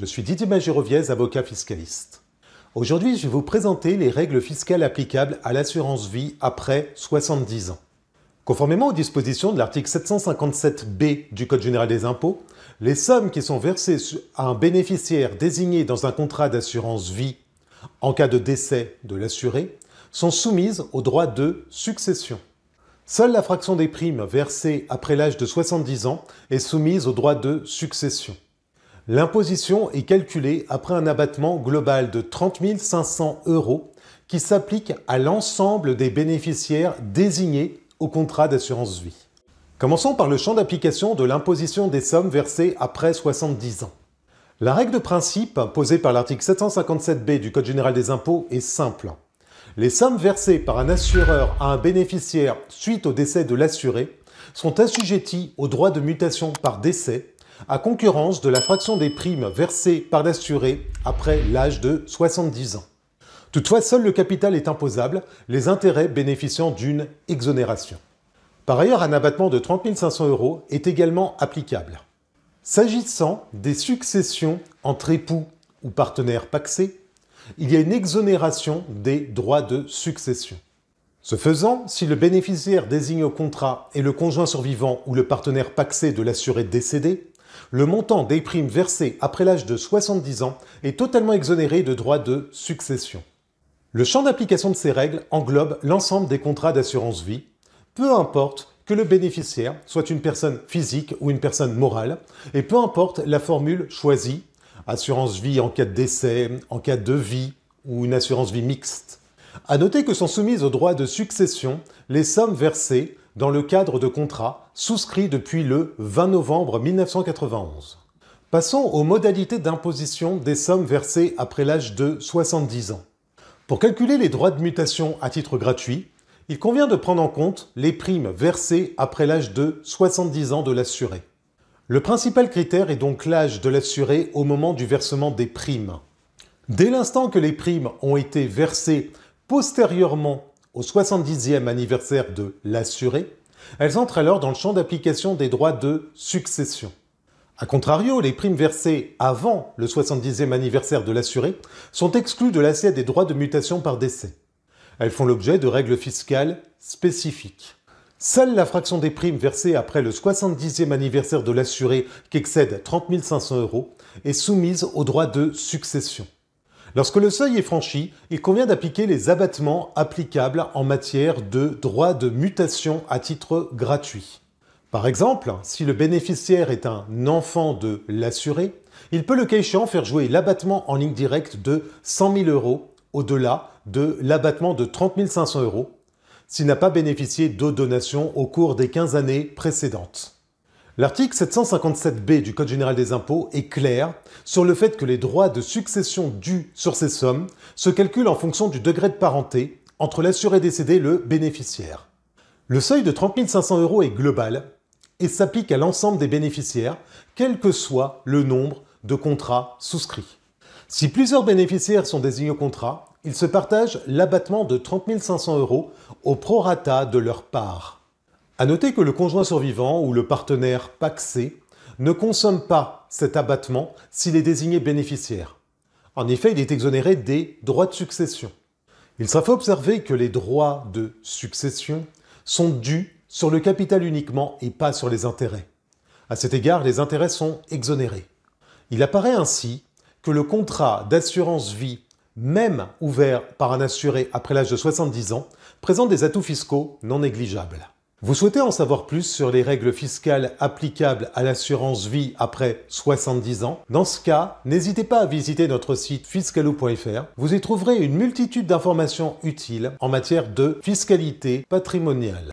Je suis Didier Magiroviez, avocat fiscaliste. Aujourd'hui, je vais vous présenter les règles fiscales applicables à l'assurance vie après 70 ans. Conformément aux dispositions de l'article 757b du Code général des impôts, les sommes qui sont versées à un bénéficiaire désigné dans un contrat d'assurance vie en cas de décès de l'assuré sont soumises au droit de succession. Seule la fraction des primes versées après l'âge de 70 ans est soumise au droit de succession. L'imposition est calculée après un abattement global de 30 500 euros qui s'applique à l'ensemble des bénéficiaires désignés au contrat d'assurance vie. Commençons par le champ d'application de l'imposition des sommes versées après 70 ans. La règle de principe posée par l'article 757b du Code général des impôts est simple. Les sommes versées par un assureur à un bénéficiaire suite au décès de l'assuré sont assujetties au droit de mutation par décès à concurrence de la fraction des primes versées par l'assuré après l'âge de 70 ans. Toutefois, seul le capital est imposable, les intérêts bénéficiant d'une exonération. Par ailleurs, un abattement de 30 500 euros est également applicable. S'agissant des successions entre époux ou partenaires paxés, il y a une exonération des droits de succession. Ce faisant, si le bénéficiaire désigné au contrat est le conjoint survivant ou le partenaire paxé de l'assuré décédé, le montant des primes versées après l'âge de 70 ans est totalement exonéré de droits de succession. Le champ d'application de ces règles englobe l'ensemble des contrats d'assurance vie, peu importe que le bénéficiaire soit une personne physique ou une personne morale, et peu importe la formule choisie, assurance vie en cas de décès, en cas de vie ou une assurance vie mixte. À noter que sont soumises au droit de succession les sommes versées dans le cadre de contrats souscrits depuis le 20 novembre 1991. Passons aux modalités d'imposition des sommes versées après l'âge de 70 ans. Pour calculer les droits de mutation à titre gratuit, il convient de prendre en compte les primes versées après l'âge de 70 ans de l'assuré. Le principal critère est donc l'âge de l'assuré au moment du versement des primes. Dès l'instant que les primes ont été versées postérieurement au 70e anniversaire de l'assuré, elles entrent alors dans le champ d'application des droits de succession. A contrario, les primes versées avant le 70e anniversaire de l'assuré sont exclues de l'assiette des droits de mutation par décès. Elles font l'objet de règles fiscales spécifiques. Seule la fraction des primes versées après le 70e anniversaire de l'assuré qui excède 30 500 euros est soumise aux droits de succession. Lorsque le seuil est franchi, il convient d'appliquer les abattements applicables en matière de droits de mutation à titre gratuit. Par exemple, si le bénéficiaire est un enfant de l'assuré, il peut le cas échéant faire jouer l'abattement en ligne directe de 100 000 euros au-delà de l'abattement de 30 500 euros s'il n'a pas bénéficié de donations au cours des 15 années précédentes. L'article 757b du Code général des impôts est clair sur le fait que les droits de succession dus sur ces sommes se calculent en fonction du degré de parenté entre l'assuré décédé et le bénéficiaire. Le seuil de 30 500 euros est global et s'applique à l'ensemble des bénéficiaires, quel que soit le nombre de contrats souscrits. Si plusieurs bénéficiaires sont désignés au contrat, ils se partagent l'abattement de 30 500 euros au prorata de leur part. À noter que le conjoint survivant ou le partenaire paxé ne consomme pas cet abattement s'il est désigné bénéficiaire. En effet, il est exonéré des droits de succession. Il sera fait observer que les droits de succession sont dus sur le capital uniquement et pas sur les intérêts. À cet égard, les intérêts sont exonérés. Il apparaît ainsi que le contrat d'assurance vie, même ouvert par un assuré après l'âge de 70 ans, présente des atouts fiscaux non négligeables. Vous souhaitez en savoir plus sur les règles fiscales applicables à l'assurance vie après 70 ans? Dans ce cas, n'hésitez pas à visiter notre site fiscalou.fr. Vous y trouverez une multitude d'informations utiles en matière de fiscalité patrimoniale.